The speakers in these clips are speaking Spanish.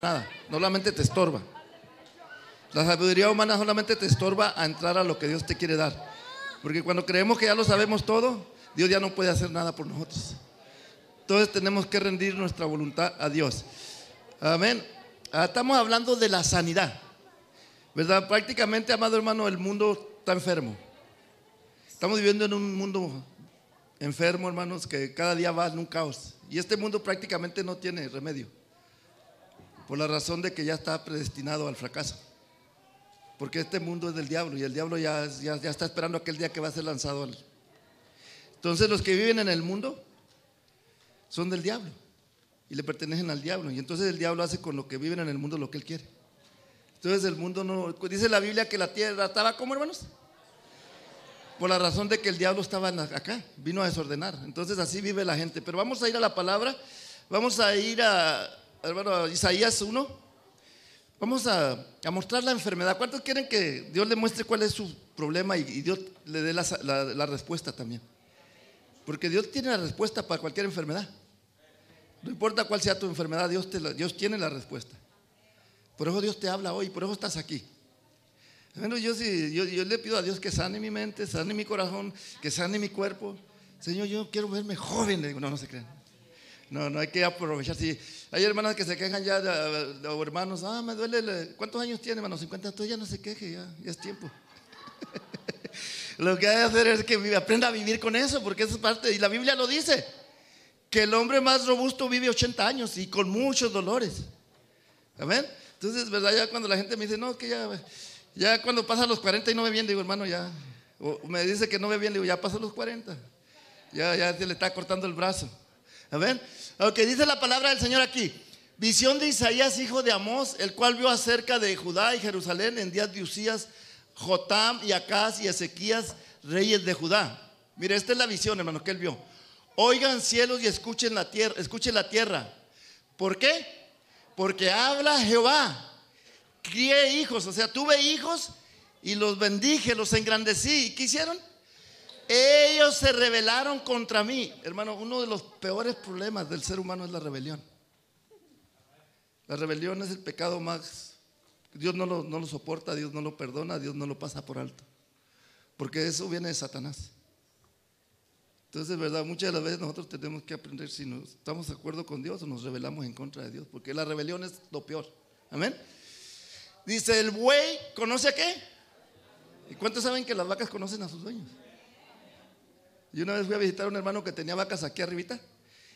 nada, solamente te estorba. La sabiduría humana solamente te estorba a entrar a lo que Dios te quiere dar. Porque cuando creemos que ya lo sabemos todo, Dios ya no puede hacer nada por nosotros. Entonces tenemos que rendir nuestra voluntad a Dios. Amén. Ah, estamos hablando de la sanidad. ¿Verdad? Prácticamente, amado hermano, el mundo está enfermo. Estamos viviendo en un mundo enfermo, hermanos, que cada día va en un caos. Y este mundo prácticamente no tiene remedio. Por la razón de que ya está predestinado al fracaso. Porque este mundo es del diablo y el diablo ya, ya, ya está esperando aquel día que va a ser lanzado al... Entonces los que viven en el mundo son del diablo y le pertenecen al diablo. Y entonces el diablo hace con lo que viven en el mundo lo que él quiere. Entonces el mundo no... Dice la Biblia que la tierra estaba como hermanos. Por la razón de que el diablo estaba acá, vino a desordenar. Entonces así vive la gente. Pero vamos a ir a la palabra. Vamos a ir a, hermano, Isaías 1. Vamos a, mostrar la enfermedad. ¿Cuántos quieren que Dios le muestre cuál es su problema y, Dios le dé la, respuesta también? Porque Dios tiene la respuesta para cualquier enfermedad. No importa cuál sea tu enfermedad, Dios, Dios tiene la respuesta. Por eso Dios te habla hoy, por eso estás aquí. Bueno, yo, yo, yo, le pido a Dios que sane mi mente, sane mi corazón, que sane mi cuerpo. Señor, yo quiero verme joven. No, no se crean. No, no hay que aprovechar. Si hay hermanas que se quejan ya, o hermanos, ah, me duele. ¿Cuántos años tiene, hermano? 50. Entonces ya no se queje, ya, ya es tiempo. lo que hay que hacer es que aprenda a vivir con eso, porque eso es parte. Y la Biblia lo dice: que el hombre más robusto vive 80 años y con muchos dolores. Amén. Entonces, ¿verdad? Ya cuando la gente me dice, no, que ya, ya cuando pasa los 40 y no ve bien, digo, hermano, ya. O me dice que no ve bien, digo, ya pasó los 40. Ya, ya se le está cortando el brazo. Amén. Que dice la palabra del Señor aquí. Visión de Isaías, hijo de Amós, el cual vio acerca de Judá y Jerusalén en días de Usías, Jotam y Acaz y Ezequías, reyes de Judá. Mire, esta es la visión, hermano, que él vio. Oigan cielos y escuchen la tierra, escuchen la tierra. ¿Por qué? Porque habla Jehová. Crié hijos, o sea, tuve hijos y los bendije, los engrandecí. ¿Y qué hicieron? Ellos se rebelaron contra mí. Hermano, uno de los peores problemas del ser humano es la rebelión. La rebelión es el pecado más... Dios no lo, no lo soporta, Dios no lo perdona, Dios no lo pasa por alto. Porque eso viene de Satanás. Entonces, verdad, muchas de las veces nosotros tenemos que aprender si estamos de acuerdo con Dios o nos rebelamos en contra de Dios, porque la rebelión es lo peor. Amén. Dice, el buey conoce a qué? ¿Y cuántos saben que las vacas conocen a sus dueños? Yo una vez fui a visitar a un hermano que tenía vacas aquí arribita.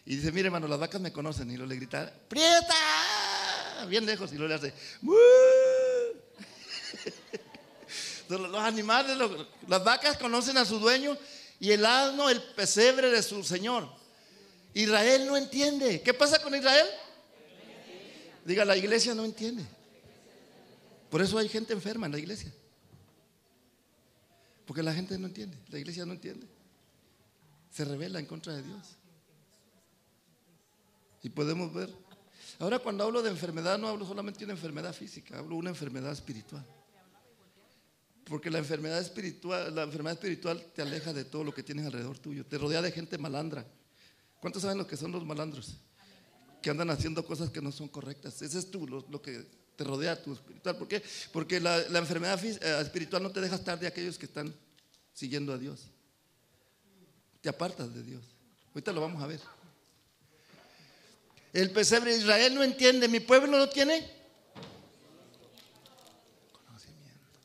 Y dice, mire hermano, las vacas me conocen. Y lo le grita, ¡Prieta! Bien lejos. Y lo le hace, los animales, las vacas conocen a su dueño y el asno el pesebre de su señor. Israel no entiende. ¿Qué pasa con Israel? Diga, la iglesia no entiende. Por eso hay gente enferma en la iglesia. Porque la gente no entiende, la iglesia no entiende se revela en contra de Dios. Y podemos ver. Ahora cuando hablo de enfermedad no hablo solamente de una enfermedad física, hablo de una enfermedad espiritual. Porque la enfermedad espiritual, la enfermedad espiritual te aleja de todo lo que tienes alrededor tuyo, te rodea de gente malandra. ¿Cuántos saben lo que son los malandros? Que andan haciendo cosas que no son correctas. Ese es tú, lo, que te rodea tu espiritual. ¿Por qué? Porque la, enfermedad eh, espiritual no te deja estar de aquellos que están siguiendo a Dios te apartas de Dios. Ahorita lo vamos a ver. El pesebre de Israel no entiende, mi pueblo no tiene conocimiento.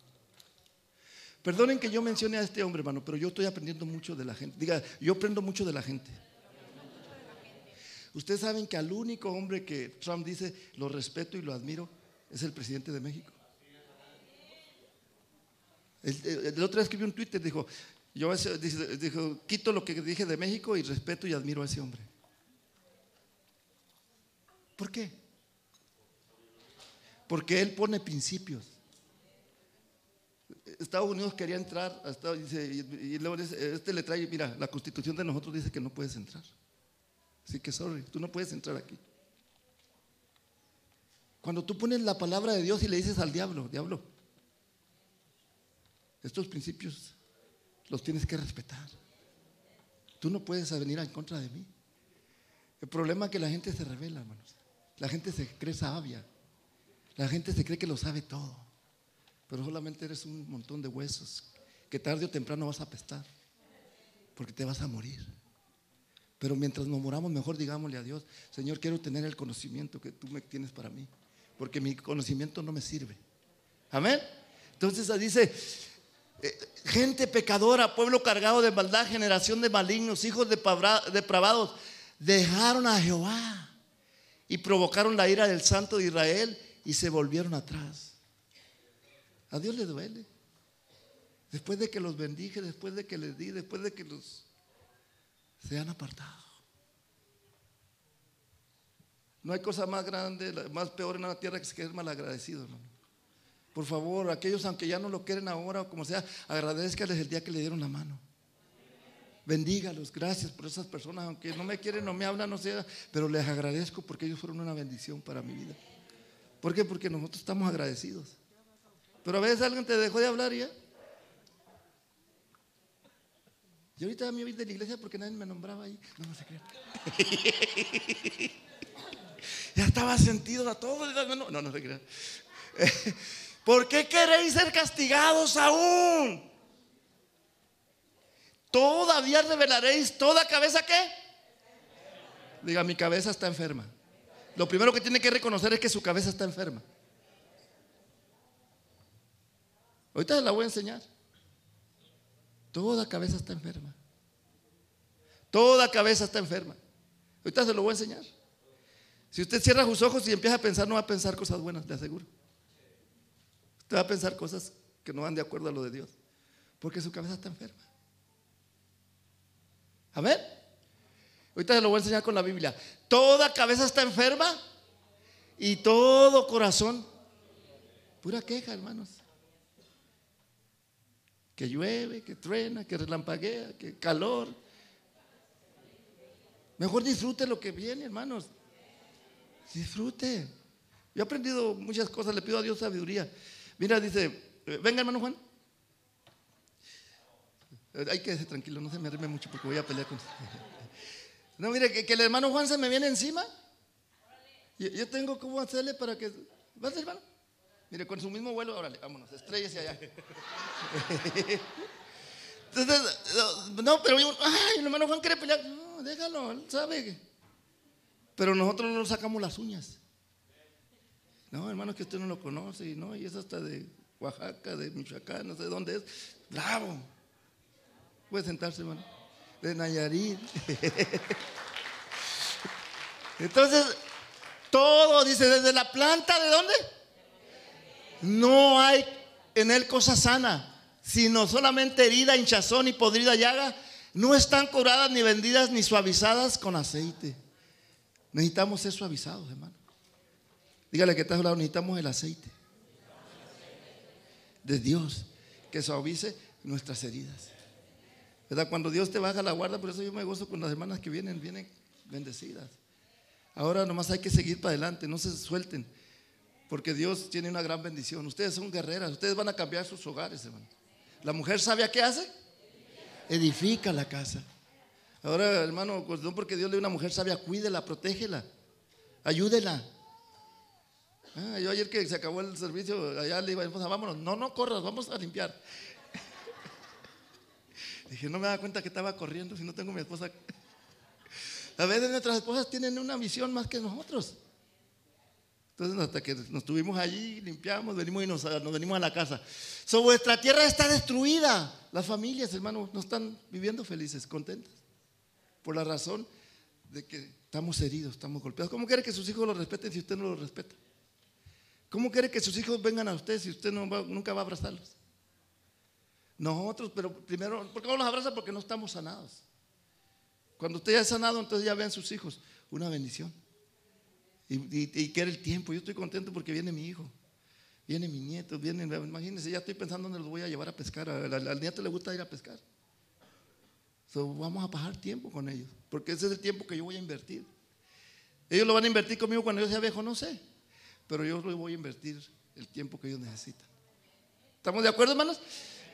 Perdonen que yo mencione a este hombre, hermano, pero yo estoy aprendiendo mucho de la gente. Diga, yo aprendo mucho de la gente. Ustedes saben que al único hombre que Trump dice lo respeto y lo admiro es el presidente de México. El, el otro día escribió un Twitter, dijo, yo dijo, quito lo que dije de México y respeto y admiro a ese hombre. ¿Por qué? Porque él pone principios. Estados Unidos quería entrar, y luego este le trae, mira, la constitución de nosotros dice que no puedes entrar. Así que, sorry, tú no puedes entrar aquí. Cuando tú pones la palabra de Dios y le dices al diablo, diablo, estos principios los tienes que respetar. Tú no puedes venir en contra de mí. El problema es que la gente se revela, hermanos. La gente se cree sabia. La gente se cree que lo sabe todo, pero solamente eres un montón de huesos que tarde o temprano vas a apestar, porque te vas a morir. Pero mientras nos moramos, mejor digámosle a Dios, Señor, quiero tener el conocimiento que tú me tienes para mí, porque mi conocimiento no me sirve. Amén. Entonces dice, gente pecadora, pueblo cargado de maldad, generación de malignos, hijos depravados, dejaron a Jehová y provocaron la ira del santo de Israel y se volvieron atrás. A Dios le duele. Después de que los bendije, después de que les di, después de que los se han apartado. No hay cosa más grande, más peor en la tierra que ser malagradecido, hermano. Por favor, aquellos aunque ya no lo quieren ahora o como sea, agradezcales el día que le dieron la mano. Bendígalos, gracias por esas personas, aunque no me quieren, no me hablan, no sea, pero les agradezco porque ellos fueron una bendición para mi vida. ¿Por qué? Porque nosotros estamos agradecidos. Pero a veces alguien te dejó de hablar ya. Y ahorita me voy de la iglesia porque nadie me nombraba ahí. No, no se crean. ya estaba sentido a todos. No, no, no se crean. ¿Por qué queréis ser castigados aún? Todavía revelaréis toda cabeza qué? Diga, mi cabeza está enferma. Lo primero que tiene que reconocer es que su cabeza está enferma. Ahorita la voy a enseñar. Toda cabeza está enferma. Toda cabeza está enferma. Ahorita se lo voy a enseñar. Si usted cierra sus ojos y empieza a pensar, no va a pensar cosas buenas, le aseguro. Usted va a pensar cosas que no van de acuerdo a lo de Dios. Porque su cabeza está enferma. A ver. Ahorita se lo voy a enseñar con la Biblia. Toda cabeza está enferma y todo corazón. Pura queja, hermanos que llueve, que truena, que relampaguea, que calor. Mejor disfrute lo que viene, hermanos. Disfrute. Yo he aprendido muchas cosas, le pido a Dios sabiduría. Mira, dice, venga hermano Juan. Hay que ser tranquilo, no se me arrime mucho porque voy a pelear con No, mire, que, el hermano Juan se me viene encima. Yo, tengo cómo hacerle para que... ¿Vas, hermano? Mire, con su mismo vuelo, órale, vámonos, estrellese allá. Entonces, no, pero yo, ay, el hermano Juan quiere pelear. No, déjalo, él sabe. Pero nosotros no sacamos las uñas. No, hermano, que usted no lo conoce, ¿no? Y es hasta de Oaxaca, de Michoacán, no sé dónde es. Bravo. Puede sentarse, hermano. De Nayarit. Entonces, todo, dice, desde la planta, ¿de dónde? No hay en él cosa sana, sino solamente herida, hinchazón y podrida llaga. No están curadas ni vendidas ni suavizadas con aceite. Necesitamos ser suavizados, hermano. Dígale que está a lado, necesitamos el aceite de Dios que suavice nuestras heridas. ¿Verdad? Cuando Dios te baja la guarda, por eso yo me gozo con las hermanas que vienen, vienen bendecidas. Ahora nomás hay que seguir para adelante, no se suelten. Porque Dios tiene una gran bendición. Ustedes son guerreras, ustedes van a cambiar sus hogares, hermano. La mujer sabe qué hace? Edifica la casa. Ahora, hermano, pues no porque Dios le dio una mujer sabia, cuídela, protégela, ayúdela. Ah, yo ayer que se acabó el servicio, allá le iba, vámonos, no, no corras, vamos a limpiar. Dije, no me da cuenta que estaba corriendo si no tengo mi esposa. A veces nuestras esposas tienen una visión más que nosotros. Entonces, hasta que nos estuvimos allí, limpiamos, venimos y nos, venimos a la casa. So, vuestra tierra está destruida. Las familias, hermanos, no están viviendo felices, contentas. Por la razón de que estamos heridos, estamos golpeados. ¿Cómo quiere que sus hijos lo respeten si usted no lo respeta? ¿Cómo quiere que sus hijos vengan a usted si usted nunca va a abrazarlos? Nosotros, pero primero, ¿por qué no los abraza? Porque no estamos sanados. Cuando usted ya es sanado, entonces ya vean sus hijos. Una bendición. Y, y, quiere el tiempo. Yo estoy contento porque viene mi hijo. Viene mi nieto, viene, imagínense, ya estoy pensando dónde los voy a llevar a pescar. Al, nieto le gusta ir a pescar. vamos a pasar tiempo con ellos, porque ese es el tiempo que yo voy a invertir. Ellos lo van a invertir conmigo cuando yo sea viejo, no sé, pero yo lo voy a invertir el tiempo que ellos necesitan. ¿Estamos de acuerdo, hermanos?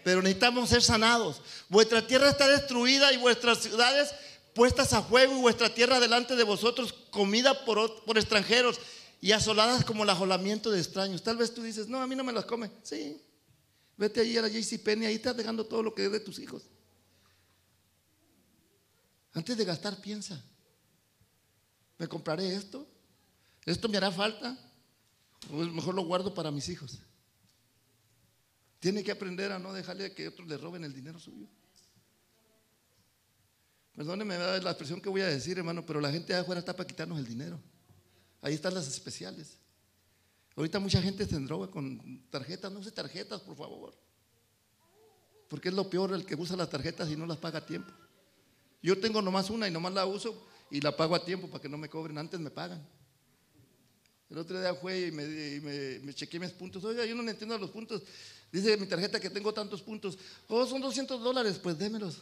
Pero necesitamos ser sanados. Vuestra tierra está destruida y vuestras ciudades puestas a fuego y vuestra tierra delante de vosotros comida por, por extranjeros. y asoladas como el ajolamiento de extraños. Tal vez tú dices, no, a mí no me las come. Sí, vete ahí a la JCPenney, ahí estás dejando todo lo que es de tus hijos. Antes de gastar, piensa. ¿Me compraré esto? ¿Esto me hará falta? O mejor lo guardo para mis hijos. Tiene que aprender a no dejarle que otros le roben el dinero suyo. Perdóneme la expresión que voy a decir, hermano, pero la gente de afuera está para quitarnos el dinero. Ahí están las especiales. Ahorita mucha gente se droga con tarjetas. No use tarjetas, por favor. Porque es lo peor el que usa las tarjetas y no las paga a tiempo. Yo tengo nomás una y nomás la uso y la pago a tiempo para que no me cobren. Antes me pagan. El otro día fue y me, me, chequeé mis puntos. Oiga, yo no entiendo los puntos. Dice mi tarjeta que tengo tantos puntos. Oh, son 200 dólares. Pues démelos.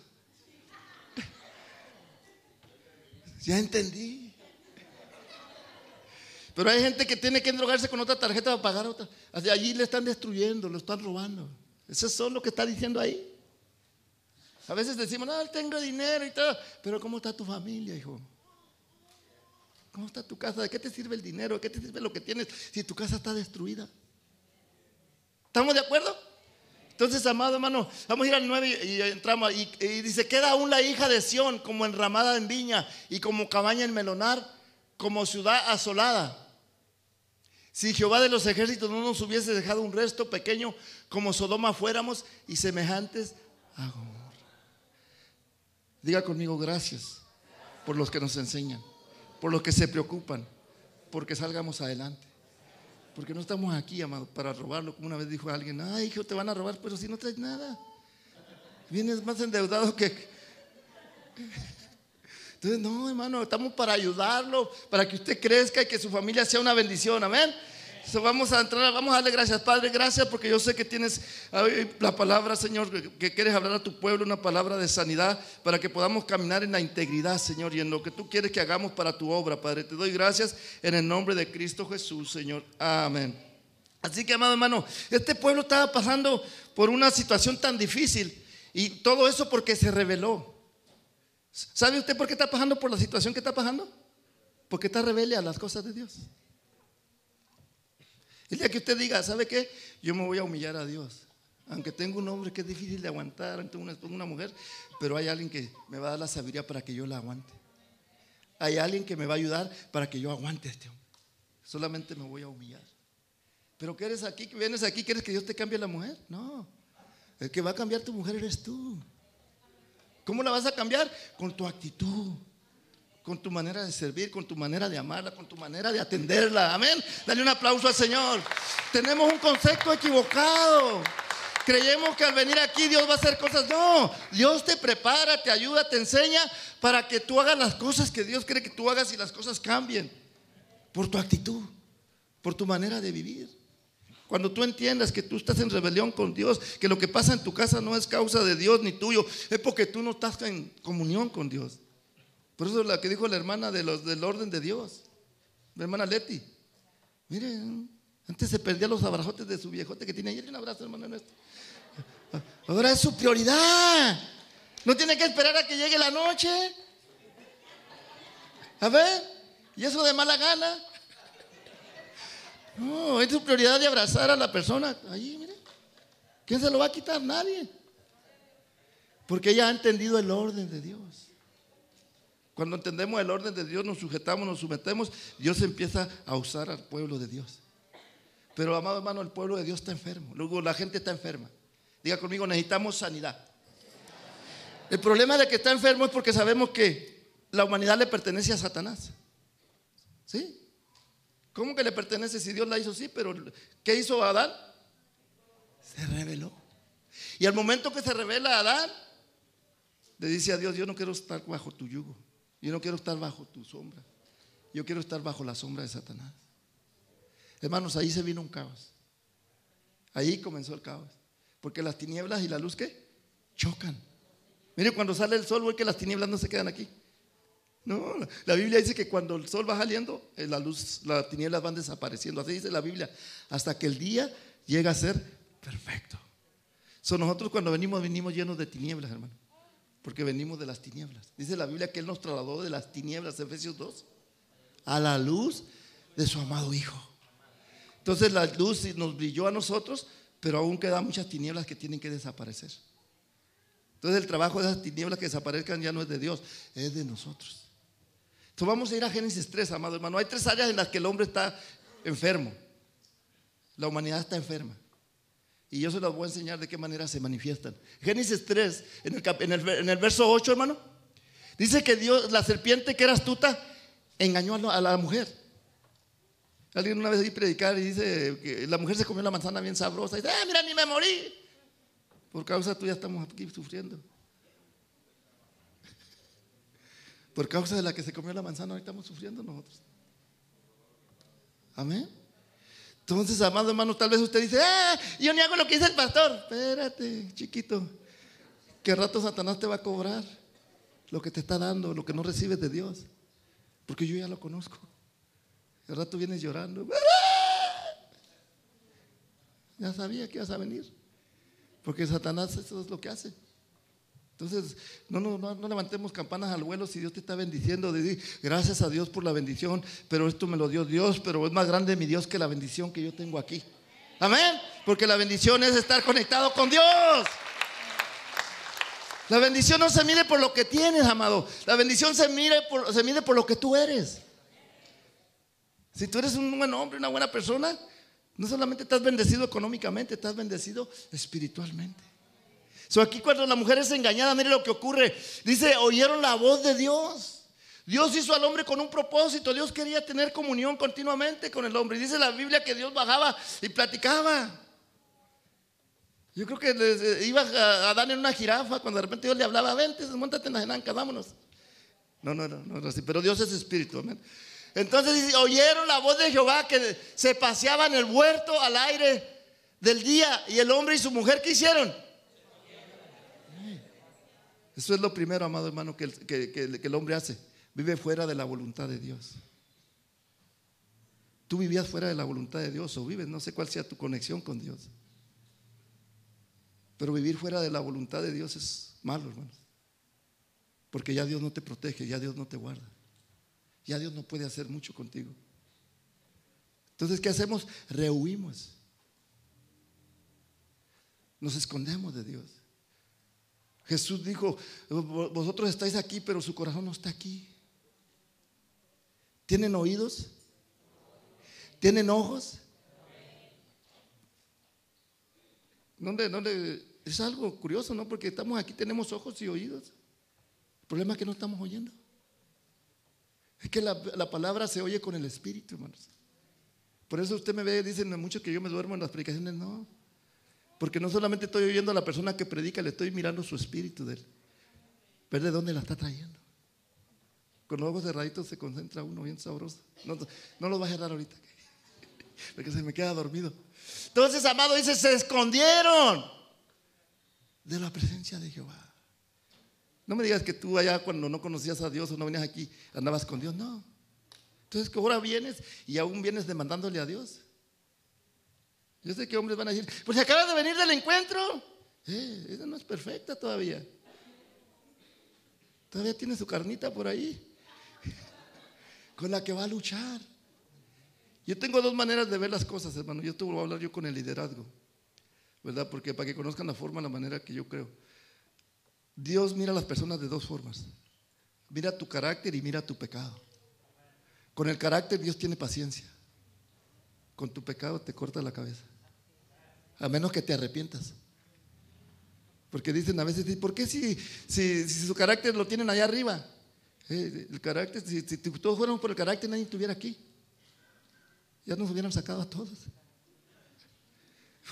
ya entendí. Pero hay gente que tiene que endrogarse con otra tarjeta para pagar otra. allí le están destruyendo, lo están robando. Eso es lo que está diciendo ahí. A veces decimos, no, tengo dinero y todo. Pero ¿cómo está tu familia, hijo? ¿Cómo está tu casa? ¿De qué te sirve el dinero? ¿De qué te sirve lo que tienes si tu casa está destruida? ¿Estamos de acuerdo? Entonces, amado hermano, vamos a ir al 9 y, entramos. Y, y, dice: Queda aún la hija de Sión como enramada en viña y como cabaña en melonar, como ciudad asolada. Si Jehová de los ejércitos no nos hubiese dejado un resto pequeño como Sodoma fuéramos y semejantes a Gomorra. Diga conmigo gracias por los que nos enseñan, por los que se preocupan, porque salgamos adelante. Porque no estamos aquí, amado, para robarlo. Como una vez dijo alguien, ay, hijo, te van a robar, pero si no traes nada. Vienes más endeudado que... Entonces, no, hermano, estamos para ayudarlo, para que usted crezca y que su familia sea una bendición. Amén vamos a entrar, vamos a darle gracias, Padre, gracias porque yo sé que tienes la palabra, Señor, que quieres hablar a tu pueblo, una palabra de sanidad, para que podamos caminar en la integridad, Señor, y en lo que tú quieres que hagamos para tu obra, Padre. Te doy gracias en el nombre de Cristo Jesús, Señor. Amén. Así que, amado hermano, este pueblo estaba pasando por una situación tan difícil y todo eso porque se rebeló. ¿Sabe usted por qué está pasando por la situación que está pasando? Porque está rebelde a las cosas de Dios. El día que usted diga, ¿sabe qué? Yo me voy a humillar a Dios. Aunque tengo un hombre que es difícil de aguantar, tengo una, mujer, pero hay alguien que me va a dar la sabiduría para que yo la aguante. Hay alguien que me va a ayudar para que yo aguante a este hombre. Solamente me voy a humillar. Pero ¿qué eres aquí? ¿Vienes aquí? ¿Quieres que Dios te cambie la mujer? No. El que va a cambiar tu mujer eres tú. ¿Cómo la vas a cambiar? Con tu actitud con tu manera de servir, con tu manera de amarla, con tu manera de atenderla. Amén. Dale un aplauso al Señor. Tenemos un concepto equivocado. Creemos que al venir aquí Dios va a hacer cosas. No, Dios te prepara, te ayuda, te enseña para que tú hagas las cosas que Dios quiere que tú hagas y las cosas cambien. Por tu actitud, por tu manera de vivir. Cuando tú entiendas que tú estás en rebelión con Dios, que lo que pasa en tu casa no es causa de Dios ni tuyo, es porque tú no estás en comunión con Dios. Por eso la que dijo la hermana de los, del orden de Dios, la hermana Leti. Miren, antes se perdía los abrazotes de su viejote que tiene ayer. Un abrazo, hermano nuestro. Ahora es su prioridad. No tiene que esperar a que llegue la noche. A ver, y eso de mala gana. No, es su prioridad de abrazar a la persona. Ahí, mire. ¿Quién se lo va a quitar? Nadie. Porque ella ha entendido el orden de Dios. Cuando entendemos el orden de Dios, nos sujetamos, nos sometemos, Dios empieza a usar al pueblo de Dios. Pero, amado hermano, el pueblo de Dios está enfermo. Luego la gente está enferma. Diga conmigo, necesitamos sanidad. El problema de que está enfermo es porque sabemos que la humanidad le pertenece a Satanás. ¿Sí? ¿Cómo que le pertenece si Dios la hizo? Sí, pero ¿qué hizo Adán? Se reveló. Y al momento que se revela Adán, le dice a Dios, yo no quiero estar bajo tu yugo. Yo no quiero estar bajo tu sombra. Yo quiero estar bajo la sombra de Satanás. Hermanos, ahí se vino un caos. Ahí comenzó el caos. Porque las tinieblas y la luz, ¿qué? Chocan. Mire, cuando sale el sol, ve que las tinieblas no se quedan aquí. No, la Biblia dice que cuando el sol va saliendo, eh, la luz, las tinieblas van desapareciendo. Así dice la Biblia. Hasta que el día llega a ser perfecto. So, nosotros cuando venimos, venimos llenos de tinieblas, hermano porque venimos de las tinieblas. Dice la Biblia que Él nos trasladó de las tinieblas, Efesios 2, a la luz de su amado Hijo. Entonces la luz nos brilló a nosotros, pero aún quedan muchas tinieblas que tienen que desaparecer. Entonces el trabajo de esas tinieblas que desaparezcan ya no es de Dios, es de nosotros. Entonces vamos a ir a Génesis 3, amado hermano. Hay tres áreas en las que el hombre está enfermo. La humanidad está enferma. Y yo se las voy a enseñar de qué manera se manifiestan. Génesis 3, en el, verso 8, hermano, dice que Dios, la serpiente que era astuta, engañó a la, mujer. Alguien una vez ahí predicar y dice que la mujer se comió la manzana bien sabrosa. Y dice, ah, mira, ni me morí. Por causa tuya estamos aquí sufriendo. Por causa de la que se comió la manzana, hoy estamos sufriendo nosotros. Amén. Entonces, amado hermano, tal vez usted dice, ah, yo ni hago lo que dice el pastor. Espérate, chiquito. Que rato Satanás te va a cobrar lo que te está dando, lo que no recibes de Dios. Porque yo ya lo conozco. El rato vienes llorando. Ya sabía que ibas a venir. Porque Satanás eso es lo que hace. Entonces, no, no, levantemos campanas al vuelo si Dios te está bendiciendo. De, gracias a Dios por la bendición, pero esto me lo dio Dios, pero es más grande mi Dios que la bendición que yo tengo aquí. Amén. Porque la bendición es estar conectado con Dios. La bendición no se mide por lo que tienes, amado. La bendición se se mide por lo que tú eres. Si tú eres un buen hombre, una buena persona, no solamente estás bendecido económicamente, estás bendecido espiritualmente. So aquí cuando la mujer es engañada, mire lo que ocurre. Dice, oyeron la voz de Dios. Dios hizo al hombre con un propósito. Dios quería tener comunión continuamente con el hombre. Dice la Biblia que Dios bajaba y platicaba. Yo creo que eh, iba a dar en una jirafa cuando de repente Dios le hablaba, vente, montate en la jenanca, vámonos. No, no, no, no, así, pero Dios es espíritu, Entonces oyeron la voz de Jehová que se paseaba en el huerto al aire del día y el hombre y su mujer, ¿qué hicieron? Eso es lo primero, amado hermano, que el, hombre hace. Vive fuera de la voluntad de Dios. Tú vivías fuera de la voluntad de Dios o vives, no sé cuál sea tu conexión con Dios. Pero vivir fuera de la voluntad de Dios es malo, hermanos. Porque ya Dios no te protege, ya Dios no te guarda. Ya Dios no puede hacer mucho contigo. Entonces, ¿qué hacemos? Rehuimos. Nos escondemos de Dios. Jesús dijo, vosotros estáis aquí, pero su corazón no está aquí. ¿Tienen oídos? ¿Tienen ojos? ¿Dónde, Es algo curioso, ¿no? Porque estamos aquí, tenemos ojos y oídos. El problema es que no estamos oyendo. Es que la, la palabra se oye con el espíritu, hermanos. Por eso usted me ve, dicen mucho que yo me duermo en las predicaciones. No, porque no solamente estoy oyendo a la persona que predica, le estoy mirando su espíritu de él. Ver de dónde la está trayendo. Con los ojos cerraditos se concentra uno bien sabroso. No, lo va a cerrar ahorita. Porque se me queda dormido. Entonces, amado, dice, se escondieron de la presencia de Jehová. No me digas que tú allá cuando no conocías a Dios o no venías aquí, andabas con Dios. No. Entonces, que ahora vienes y aún vienes demandándole a Dios. Yo sé que hombres van a decir, pues acabas de venir del encuentro. Eh, esa no es perfecta todavía. Todavía tiene su carnita por ahí, con la que va a luchar. Yo tengo dos maneras de ver las cosas, hermano. Yo te voy a hablar yo con el liderazgo, ¿verdad? Porque para que conozcan la forma, la manera que yo creo. Dios mira a las personas de dos formas. Mira tu carácter y mira tu pecado. Con el carácter Dios tiene paciencia. Con tu pecado te corta la cabeza. A menos que te arrepientas. Porque dicen a veces, ¿por qué si, si, su carácter lo tienen allá arriba? Eh, el carácter, si, todos fuéramos por el carácter, nadie estuviera aquí. Ya nos hubieran sacado a todos.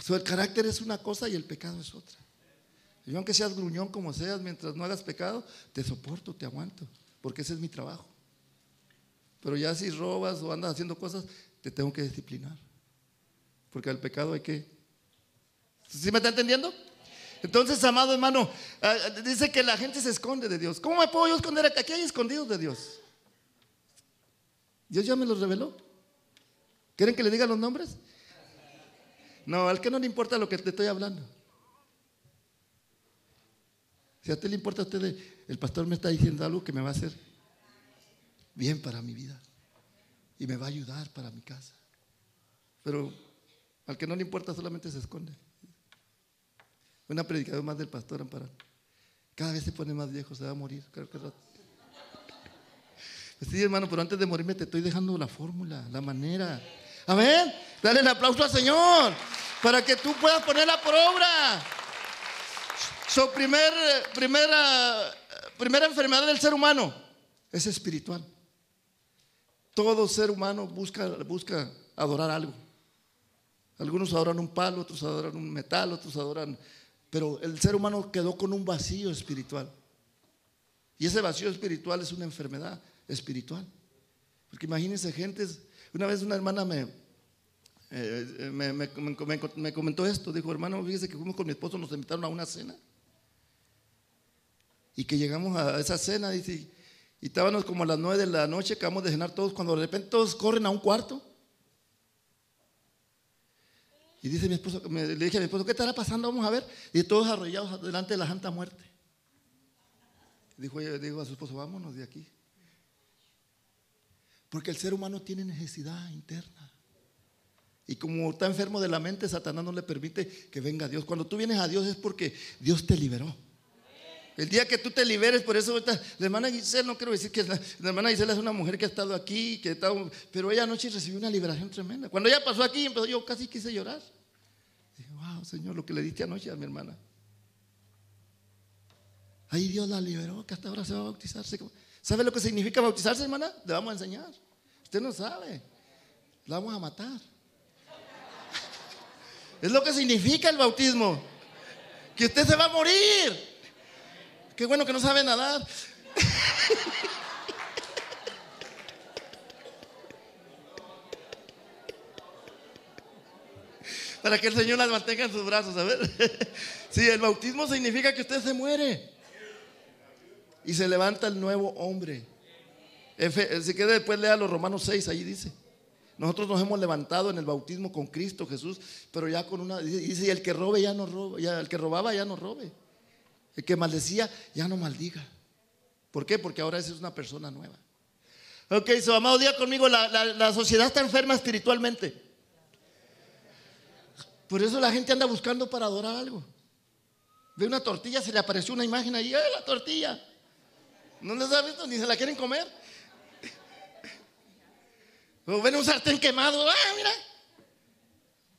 el carácter es una cosa y el pecado es otra. Y aunque seas gruñón como seas, mientras no hagas pecado, te soporto, te aguanto, porque ese es mi trabajo. Pero ya si robas o andas haciendo cosas, te tengo que disciplinar. Porque al pecado hay que ¿Sí me está entendiendo? Entonces, amado hermano, ah, dice que la gente se esconde de Dios. ¿Cómo me puedo yo esconder acá? Aquí hay escondidos de Dios. Dios ya me los reveló. ¿Quieren que le diga los nombres? No, al que no le importa lo que te estoy hablando. Si a usted le importa a usted, el pastor me está diciendo algo que me va a hacer bien para mi vida. y me va a ayudar para mi casa. Pero al que no le importa solamente se esconde. Una predicación más del pastor Amparo. Cada vez se pone más viejo, se va a morir. Sí, hermano, pero antes de morirme te estoy dejando la fórmula, la manera. Amén. Dale el aplauso al Señor para que tú puedas ponerla por obra. Su primer, primera, primera enfermedad del ser humano es espiritual. Todo ser humano busca, busca adorar algo. Algunos adoran un palo, otros adoran un metal, otros adoran... Pero el ser humano quedó con un vacío espiritual. Y ese vacío espiritual es una enfermedad espiritual. Porque imagínense gente, una vez una hermana me, eh, me, me, comentó esto, dijo, hermano, fíjese que fuimos con mi esposo, nos invitaron a una cena. Y que llegamos a esa cena, dice, y estábamos como a las nueve de la noche, acabamos de cenar todos, cuando de repente todos corren a un cuarto. Y dice mi esposo, le dije a mi esposo, ¿qué estará pasando? Vamos a ver. Y todos arrollados delante de la Santa Muerte. Dijo, dijo a su esposo, vámonos de aquí. Porque el ser humano tiene necesidad interna. Y como está enfermo de la mente, Satanás no le permite que venga Dios. Cuando tú vienes a Dios es porque Dios te liberó. El día que tú te liberes, por eso la hermana Gisela, no quiero decir que la, hermana Gisela es una mujer que ha estado aquí, que pero ella anoche recibió una liberación tremenda. Cuando ella pasó aquí, empezó, yo casi quise llorar. Dije, wow, Señor, lo que le diste anoche a mi hermana. Ahí Dios la liberó, que hasta ahora se va a bautizarse. ¿Sabe lo que significa bautizarse, hermana? Le vamos a enseñar. Usted no sabe. La vamos a matar. Es lo que significa el bautismo. Que usted se va a morir. Qué bueno que no sabe nadar. Para que el Señor las mantenga en sus brazos, a ver. Sí, el bautismo significa que usted se muere y se levanta el nuevo hombre. Si quiere después lea los Romanos 6, ahí dice. Nosotros nos hemos levantado en el bautismo con Cristo Jesús, pero ya con una dice, el que robe ya no robe, el que robaba ya no robe. El que maldecía, ya no maldiga. ¿Por qué? Porque ahora es una persona nueva. Ok, su amado, día conmigo, la, sociedad está enferma espiritualmente. Por eso la gente anda buscando para adorar algo. Ve una tortilla, se le apareció una imagen ahí, ¡ay, la tortilla! ¿No les ha visto? Ni se la quieren comer. O ven un sartén quemado, ¡ah, mira!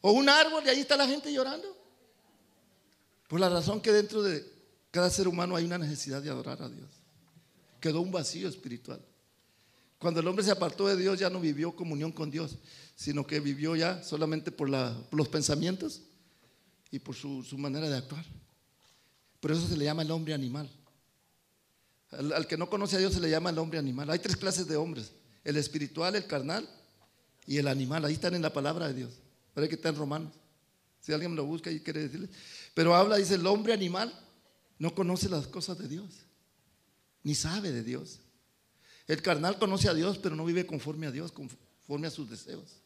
O un árbol y ahí está la gente llorando. Por la razón que dentro de cada ser humano hay una necesidad de adorar a Dios. Quedó un vacío espiritual. Cuando el hombre se apartó de Dios ya no vivió comunión con Dios, sino que vivió ya solamente por, los pensamientos y por su, manera de actuar. Por eso se le llama el hombre animal. Al, que no conoce a Dios se le llama el hombre animal. Hay tres clases de hombres, el espiritual, el carnal y el animal. Ahí están en la palabra de Dios. Parece que está en Romanos. Si alguien lo busca y quiere decirle. Pero habla, dice, el hombre animal no conoce las cosas de Dios, ni sabe de Dios. El carnal conoce a Dios, pero no vive conforme a Dios, conforme a sus deseos.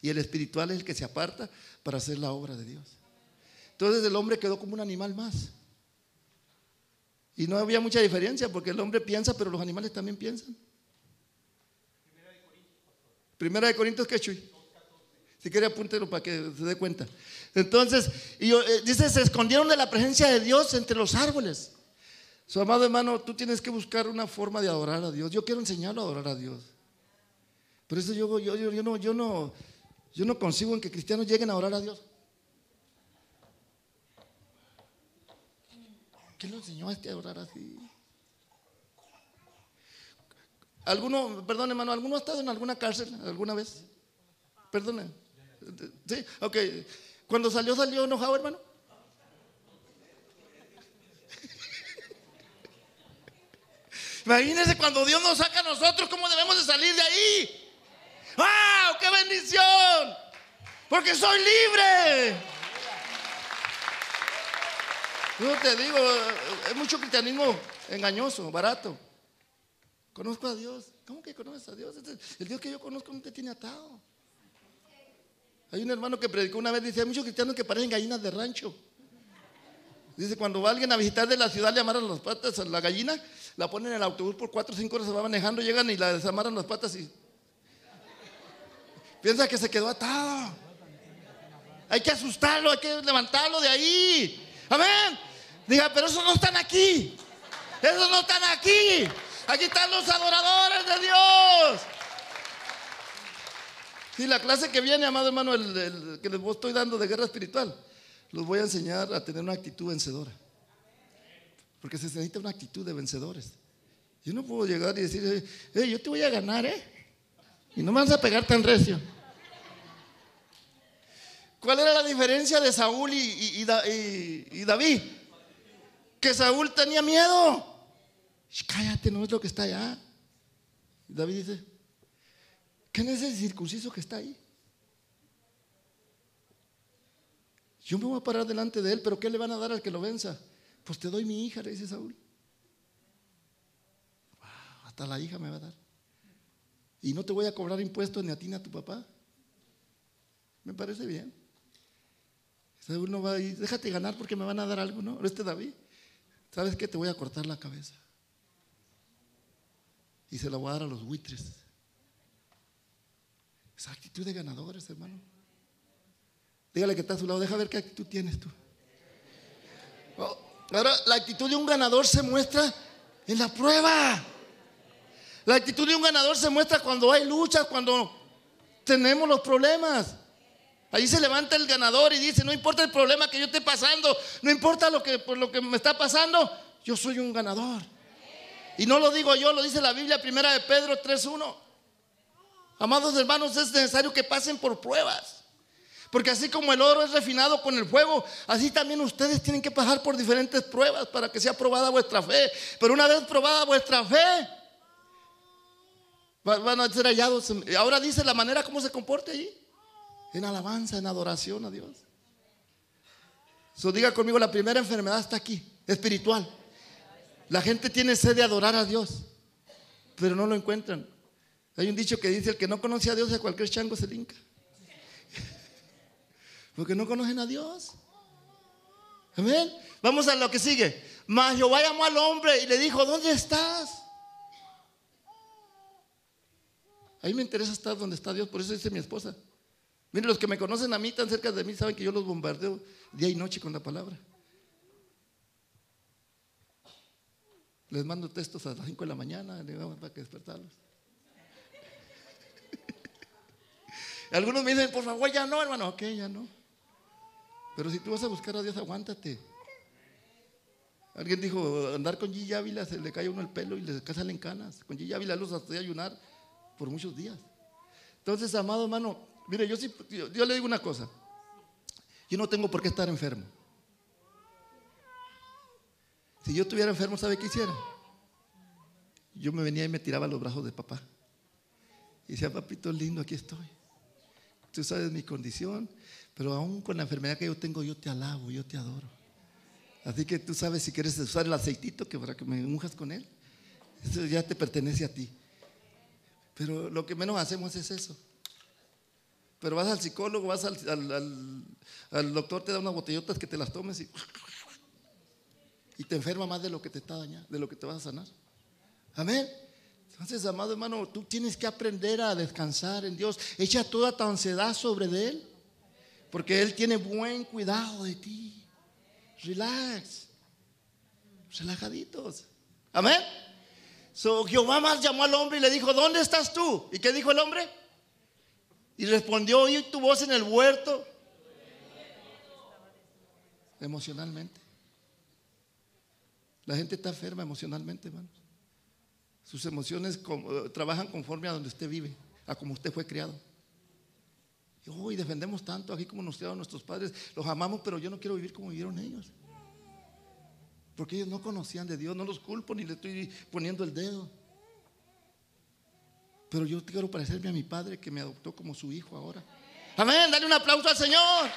Y el espiritual es el que se aparta para hacer la obra de Dios. Entonces el hombre quedó como un animal más. Y no había mucha diferencia porque el hombre piensa, pero los animales también piensan. Primera de Corintios, ¿qué chuy? Si quiere apúntelo para que se dé cuenta. Entonces, y, eh, dice, se escondieron de la presencia de Dios entre los árboles. Su amado hermano, tú tienes que buscar una forma de adorar a Dios. Yo quiero enseñarlo a adorar a Dios. Por eso yo, yo, yo, no, yo, no, yo no consigo en que cristianos lleguen a orar a Dios. ¿Quién lo enseñó a este a orar así? ¿Alguno, perdón hermano, ¿alguno ha estado en alguna cárcel alguna vez? Perdone. Sí, ok. Cuando salió, salió enojado, hermano. Imagínense cuando Dios nos saca a nosotros, ¿cómo debemos de salir de ahí? ¡Wow! ¡Qué bendición! Porque soy libre. Yo te digo, es mucho cristianismo engañoso, barato. Conozco a Dios. ¿Cómo que conoces a Dios? El Dios que yo conozco no te tiene atado. Hay un hermano que predicó una vez, dice, hay muchos cristianos que parecen gallinas de rancho. Dice, cuando va alguien a visitar de la ciudad, le amarran las patas a la gallina, la ponen en el autobús por cuatro o cinco horas, se va manejando, llegan y la desamarran las patas y... Piensa que se quedó atado. Hay que asustarlo, hay que levantarlo de ahí. Amén. Diga, pero esos no están aquí. Esos no están aquí. Aquí están los adoradores de Dios. Y la clase que viene, amado hermano, el, que les estoy dando de guerra espiritual, los voy a enseñar a tener una actitud vencedora. Porque se necesita una actitud de vencedores. Yo no puedo llegar y decir, yo te voy a ganar, ¿eh? Y no me vas a pegar tan recio. ¿Cuál era la diferencia de Saúl y, David? Que Saúl tenía miedo. Cállate, no es lo que está allá. David dice, ¿Qué es ese circunciso que está ahí? Yo me voy a parar delante de él, pero ¿qué le van a dar al que lo venza? Pues te doy mi hija, le dice Saúl. hasta la hija me va a dar. Y no te voy a cobrar impuestos ni a ti ni a tu papá. Me parece bien. Saúl no va a ir, déjate ganar porque me van a dar algo, ¿no? Este David, ¿sabes qué? Te voy a cortar la cabeza. Y se la voy a dar a los buitres. Esa actitud de ganadores, hermano. Dígale que está a su lado, deja ver qué actitud tienes tú. Oh, ahora, la actitud de un ganador se muestra en la prueba. La actitud de un ganador se muestra cuando hay lucha, cuando tenemos los problemas. Ahí se levanta el ganador y dice, no importa el problema que yo esté pasando, no importa lo que, por lo que me está pasando, yo soy un ganador. Y no lo digo yo, lo dice la Biblia primera de Pedro 3.1. Amados hermanos, es necesario que pasen por pruebas. Porque así como el oro es refinado con el fuego, así también ustedes tienen que pasar por diferentes pruebas para que sea probada vuestra fe. Pero una vez probada vuestra fe, van a ser hallados. Ahora dice la manera como se comporte allí. En alabanza, en adoración a Dios. So, diga conmigo, la primera enfermedad está aquí, espiritual. La gente tiene sed de adorar a Dios, pero no lo encuentran. Hay un dicho que dice, el que no conoce a Dios a cualquier chango se linca. Porque no conocen a Dios. Amén. Vamos a lo que sigue. Mas Jehová llamó al hombre y le dijo, ¿dónde estás? A mí me interesa estar donde está Dios, por eso dice mi esposa. Miren, los que me conocen a mí tan cerca de mí saben que yo los bombardeo día y noche con la palabra. Les mando textos a las 5 de la mañana para que despertarlos. Algunos me dicen, por favor, ya no, hermano. Ok, ya no. Pero si tú vas a buscar a Dios, aguántate. Alguien dijo, andar con Gigi Ávila se le cae uno el pelo y le salen canas. Con Gigi Ávila los hasta ayunar por muchos días. Entonces, amado hermano, mire, yo, sí, yo, le digo una cosa. Yo no tengo por qué estar enfermo. Si yo estuviera enfermo, ¿sabe qué hiciera? Yo me venía y me tiraba a los brazos de papá. Y decía, papito lindo, aquí estoy. Tú sabes mi condición, pero aún con la enfermedad que yo tengo, yo te alabo, yo te adoro. Así que tú sabes si quieres usar el aceitito que para que me unjas con él. Eso ya te pertenece a ti. Pero lo que menos hacemos es eso. Pero vas al psicólogo, vas al, doctor, te da unas botellotas que te las tomes y, y te enferma más de lo que te está dañando, de lo que te vas a sanar. Amén. Entonces, amado hermano, tú tienes que aprender a descansar en Dios. Echa toda tu ansiedad sobre Él, porque Él tiene buen cuidado de ti. Relax, relajaditos. Amén. So, Jehová más llamó al hombre y le dijo, ¿dónde estás tú? ¿Y qué dijo el hombre? Y respondió, oí tu voz en el huerto. Emocionalmente. La gente está enferma emocionalmente, hermano. Sus emociones eh, trabajan conforme a donde usted vive, a como usted fue criado. Y defendemos tanto aquí como nos criaron nuestros padres. Los amamos, pero yo no quiero vivir como vivieron ellos. Porque ellos no conocían de Dios. No los culpo ni le estoy poniendo el dedo. Pero yo quiero parecerme a mi padre que me adoptó como su hijo ahora. Amén. Dale un aplauso al Señor.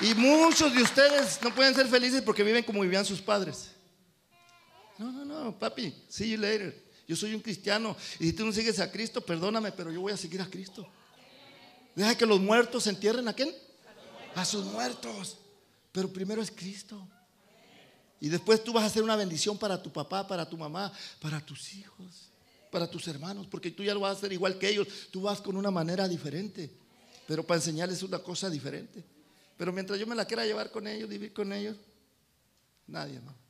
Y muchos de ustedes no pueden ser felices porque viven como vivían sus padres. No, no, no, papi, see you later. Yo soy un cristiano y si tú no sigues a Cristo, perdóname, pero yo voy a seguir a Cristo. Deja que los muertos se entierren a quién? A sus muertos. Pero primero es Cristo. Y después tú vas a hacer una bendición para tu papá, para tu mamá, para tus hijos, para tus hermanos, porque tú ya lo vas a hacer igual que ellos, tú vas con una manera diferente, pero para enseñarles una cosa diferente. Pero mientras yo me la quiera llevar con ellos, vivir con ellos, nadie, no.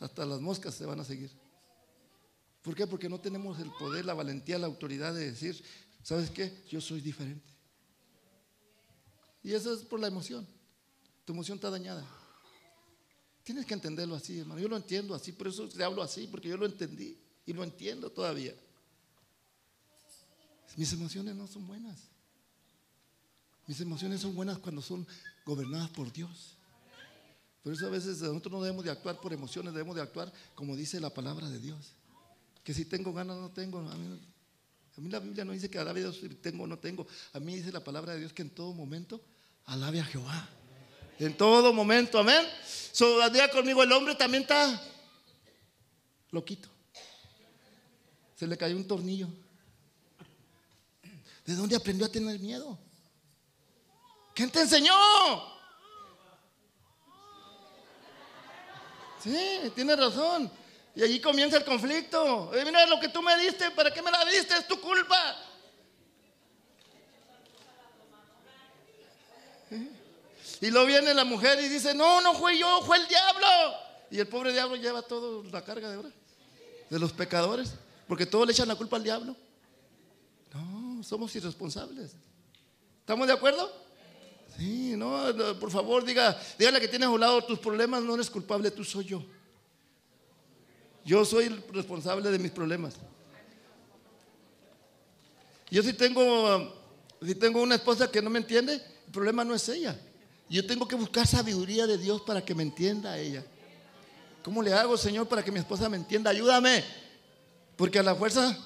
Hasta las moscas se van a seguir. ¿Por qué? Porque no tenemos el poder, la valentía, la autoridad de decir, ¿sabes qué? Yo soy diferente. Y eso es por la emoción. Tu emoción está dañada. Tienes que entenderlo así, hermano. Yo lo entiendo así, por eso te hablo así, porque yo lo entendí y lo entiendo todavía. Mis emociones no son buenas. Mis emociones son buenas cuando son gobernadas por Dios. Por eso a veces nosotros no debemos de actuar por emociones, debemos de actuar como dice la palabra de Dios. Que si tengo ganas no tengo. A mí, la Biblia no dice que alabe a Dios si tengo o no tengo. A mí dice la palabra de Dios que en todo momento alabe a Jehová. En todo momento, amén. So, día conmigo, el hombre también está loquito. Se le cayó un tornillo. ¿De dónde aprendió a tener miedo? ¿Quién te enseñó? Sí, tiene razón. Y allí comienza el conflicto. mira lo que tú me diste, ¿para qué me la diste? Es tu culpa. Y luego viene la mujer y dice, no, no fue yo, fue el diablo. Y el pobre diablo lleva toda la carga de ahora, de los pecadores, porque todos le echan la culpa al diablo. No, somos irresponsables. ¿Estamos de acuerdo? Sí, no, por favor, diga, dígale que tienes a un lado tus problemas, no eres culpable, tú soy yo. Yo soy el responsable de mis problemas. Yo si tengo, si tengo una esposa que no me entiende, el problema no es ella. Yo tengo que buscar sabiduría de Dios para que me entienda ella. ¿Cómo le hago, Señor, para que mi esposa me entienda? Ayúdame. Porque a la fuerza,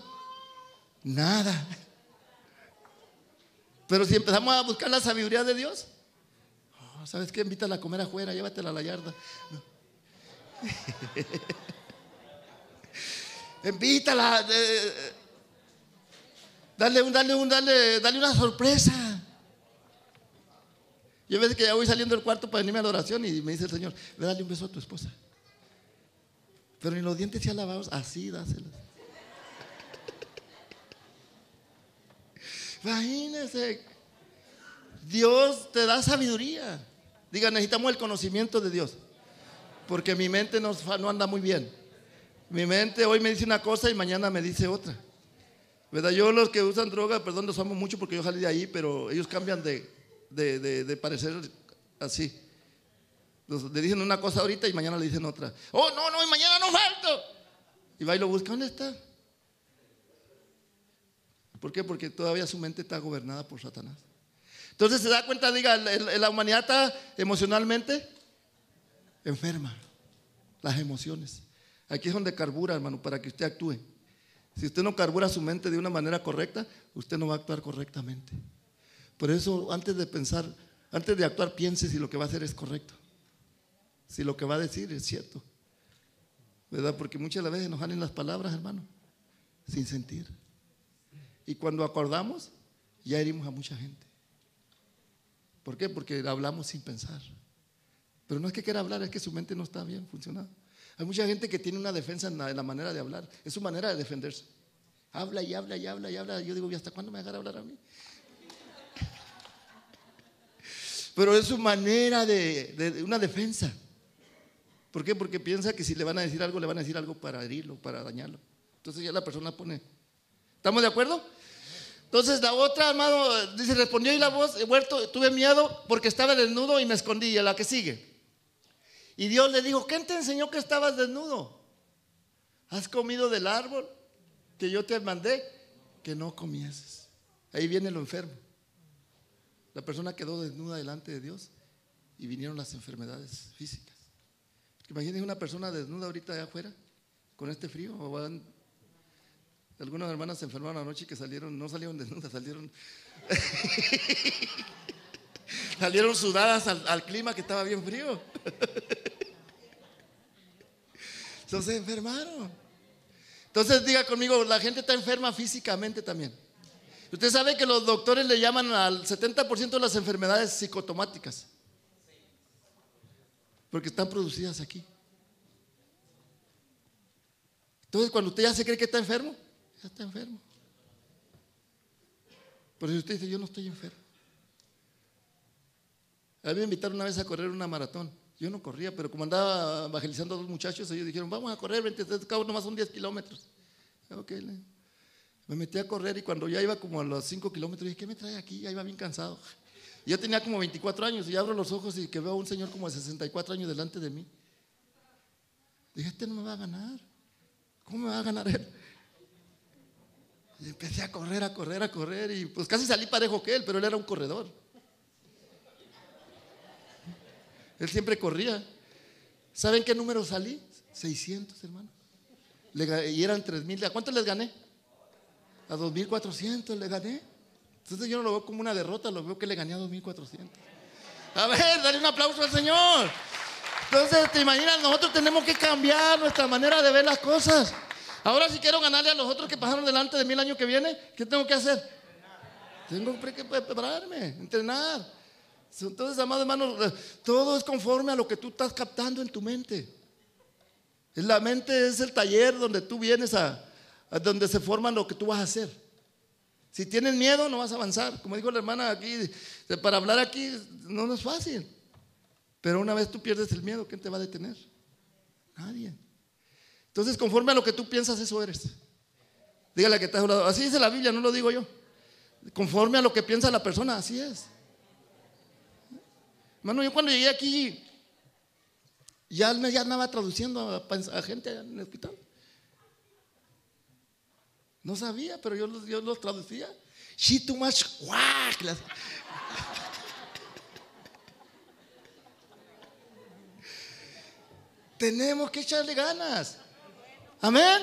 nada. Pero si empezamos a buscar la sabiduría de Dios, oh, ¿sabes qué? Invítala a comer afuera, llévatela a la yarda. Invítala. dale, un, dale, un, dale, dale una sorpresa. Yo a veces que ya voy saliendo del cuarto para venirme a la oración y me dice el Señor, dale un beso a tu esposa. Pero ni los dientes ya lavados, así dáselos. Imagínese, Dios te da sabiduría. Diga, necesitamos el conocimiento de Dios. Porque mi mente no, no anda muy bien. Mi mente hoy me dice una cosa y mañana me dice otra. ¿Verdad? Yo los que usan droga, perdón, los amo mucho porque yo salí de ahí, pero ellos cambian de, de, parecer así. le dicen una cosa ahorita y mañana le dicen otra. Oh, no, no, y mañana no falto. Y va y lo busca, ¿dónde está? ¿Por qué? Porque todavía su mente está gobernada por Satanás. Entonces se da cuenta, diga, la humanidad está emocionalmente enferma. Las emociones. Aquí es donde carbura, hermano, para que usted actúe. Si usted no carbura su mente de una manera correcta, usted no va a actuar correctamente. Por eso, antes de pensar, antes de actuar, piense si lo que va a hacer es correcto. Si lo que va a decir es cierto. ¿Verdad? Porque muchas veces nos salen las palabras, hermano, sin sentir. Y cuando acordamos, ya herimos a mucha gente. ¿Por qué? Porque hablamos sin pensar. Pero no es que quiera hablar, es que su mente no está bien funcionando. Hay mucha gente que tiene una defensa en la, manera de hablar. Es su manera de defenderse. Habla y habla y habla y habla. Yo digo, ¿y hasta cuándo me dejará hablar a mí? Pero es su manera de, una defensa. ¿Por qué? Porque piensa que si le van a decir algo, le van a decir algo para herirlo, para dañarlo. Entonces ya la persona pone. ¿Estamos de acuerdo? Entonces la otra, hermano, dice, respondió y la voz, he muerto, tuve miedo porque estaba desnudo y me escondí. Y a la que sigue. Y Dios le dijo, ¿quién te enseñó que estabas desnudo? ¿Has comido del árbol que yo te mandé? Que no comieses. Ahí viene lo enfermo. La persona quedó desnuda delante de Dios y vinieron las enfermedades físicas. Imagínense una persona desnuda ahorita allá afuera, con este frío. Algunas hermanas se enfermaron anoche que salieron, no salieron desnudas, salieron. salieron sudadas al, clima que estaba bien frío. Entonces se enfermaron. Entonces diga conmigo, la gente está enferma físicamente también. Usted sabe que los doctores le llaman al 70% de las enfermedades psicotomáticas. Porque están producidas aquí. Entonces, cuando usted ya se cree que está enfermo, ya está enfermo. Pero si usted dice, yo no estoy enfermo. A mí me invitaron una vez a correr una maratón. Yo no corría, pero como andaba evangelizando a dos muchachos, ellos dijeron, vamos a correr, 23 cabo nomás son 10 kilómetros. Ok, me metí a correr y cuando ya iba como a los 5 kilómetros, dije, ¿qué me trae aquí? Ya iba bien cansado. Yo tenía como 24 años y abro los ojos y que veo a un señor como de 64 años delante de mí. Dije, este no me va a ganar. ¿Cómo me va a ganar él? Empecé a correr, a correr, a correr y pues casi salí parejo que él, pero él era un corredor. Él siempre corría. ¿Saben qué número salí? 600, hermano. y eran 3000. ¿A cuánto les gané? A 2400 le gané. Entonces yo no lo veo como una derrota, lo veo que le gané a 2400. A ver, dale un aplauso al Señor. Entonces, te imaginas, nosotros tenemos que cambiar nuestra manera de ver las cosas. Ahora, si quiero ganarle a los otros que pasaron delante de mí el año que viene, ¿qué tengo que hacer? Tengo que prepararme, entrenar. Entonces, amados hermanos, eh, todo es conforme a lo que tú estás captando en tu mente. La mente es el taller donde tú vienes a, donde se forma lo que tú vas a hacer. Si tienes miedo, no vas a avanzar. Como dijo la hermana aquí, para hablar aquí no es fácil. Pero una vez tú pierdes el miedo, ¿quién te va a detener? Nadie. Entonces, conforme a lo que tú piensas, eso eres. Dígale que estás a un. Así dice la Biblia, no lo digo yo. Conforme a lo que piensa la persona, así es. Hermano, yo cuando llegué aquí, ya, ya andaba traduciendo a, gente en el hospital. No sabía, pero yo, yo los traducía. She too much Tenemos que echarle ganas. Amén.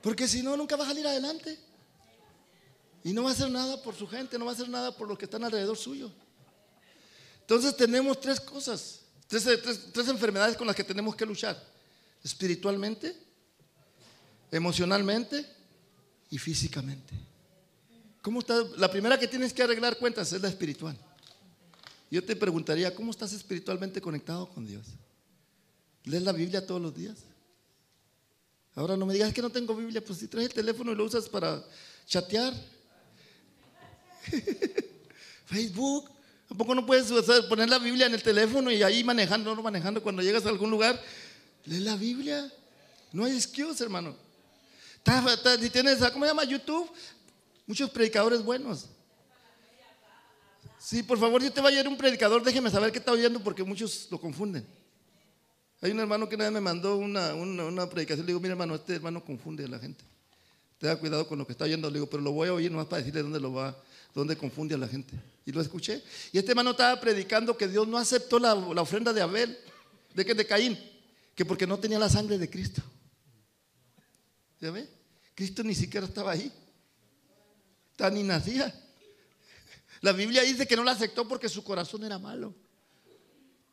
Porque si no, nunca va a salir adelante. Y no va a hacer nada por su gente, no va a hacer nada por los que están alrededor suyo. Entonces tenemos tres cosas, tres, enfermedades con las que tenemos que luchar. Espiritualmente, emocionalmente y físicamente. ¿Cómo está? La primera que tienes que arreglar cuentas es la espiritual. Yo te preguntaría, ¿cómo estás espiritualmente conectado con Dios? ¿Lees la Biblia todos los días? Ahora no me digas que no tengo Biblia, pues si traes el teléfono y lo usas para chatear. Facebook, ¿A no puedes poner la Biblia en el teléfono y ahí manejando, no manejando, cuando llegas a algún lugar, lee la Biblia? No hay excuse, hermano. Si tienes, ¿cómo se llama? YouTube. Muchos predicadores buenos. Sí, por favor, si te va a ir un predicador, déjeme saber qué está oyendo porque muchos lo confunden. Hay un hermano que una vez me mandó una, una, predicación. Le digo, mira, hermano, este hermano confunde a la gente. Tenga cuidado con lo que está oyendo. Le digo, pero lo voy a oír nomás para decirle dónde lo va, dónde confunde a la gente. Y lo escuché. Y este hermano estaba predicando que Dios no aceptó la, ofrenda de Abel, de que de Caín, que porque no tenía la sangre de Cristo. ¿Ya ve? Cristo ni siquiera estaba ahí. Está ni nacía. La Biblia dice que no la aceptó porque su corazón era malo.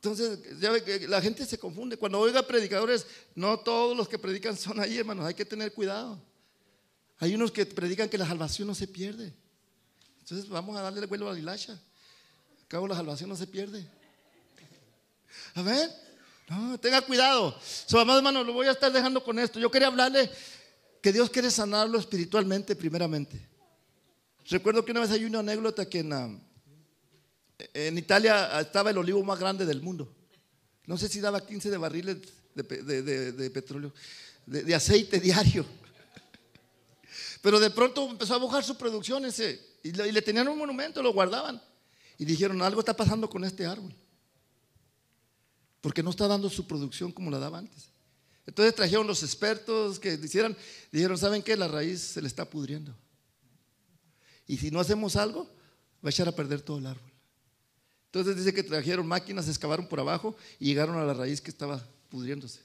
Entonces, ya ve que la gente se confunde. Cuando oiga predicadores, no todos los que predican son ahí, hermanos. Hay que tener cuidado. Hay unos que predican que la salvación no se pierde. Entonces vamos a darle el vuelo a la hilacha. cabo la salvación no se pierde. A ver, no, tenga cuidado. So, amado hermano, lo voy a estar dejando con esto. Yo quería hablarle que Dios quiere sanarlo espiritualmente primeramente. Recuerdo que una vez hay una anécdota que en, en Italia estaba el olivo más grande del mundo. No sé si daba 15 de barriles de, petróleo, de, aceite diario. Pero de pronto empezó a bajar su producción ese. Y le, tenían un monumento, lo guardaban. Y dijeron, algo está pasando con este árbol. Porque no está dando su producción como la daba antes. Entonces trajeron los expertos que hicieran, dijeron, ¿saben qué? La raíz se le está pudriendo. Y si no hacemos algo, va a echar a perder todo el árbol. Entonces dice que trajeron máquinas, excavaron por abajo y llegaron a la raíz que estaba pudriéndose.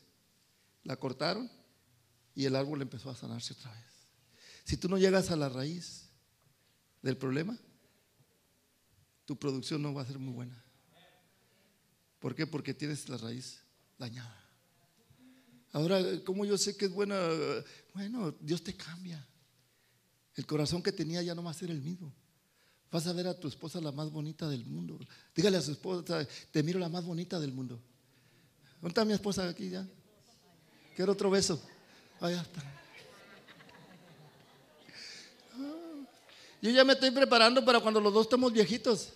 La cortaron y el árbol empezó a sanarse otra vez. Si tú no llegas a la raíz, del problema, tu producción no va a ser muy buena. ¿Por qué? Porque tienes la raíz dañada. Ahora, ¿cómo yo sé que es buena? Bueno, Dios te cambia. El corazón que tenía ya no va a ser el mismo. Vas a ver a tu esposa la más bonita del mundo. Dígale a su esposa, te miro la más bonita del mundo. ¿Dónde está mi esposa aquí ya? Quiero otro beso. Allá está. Yo ya me estoy preparando para cuando los dos estemos viejitos.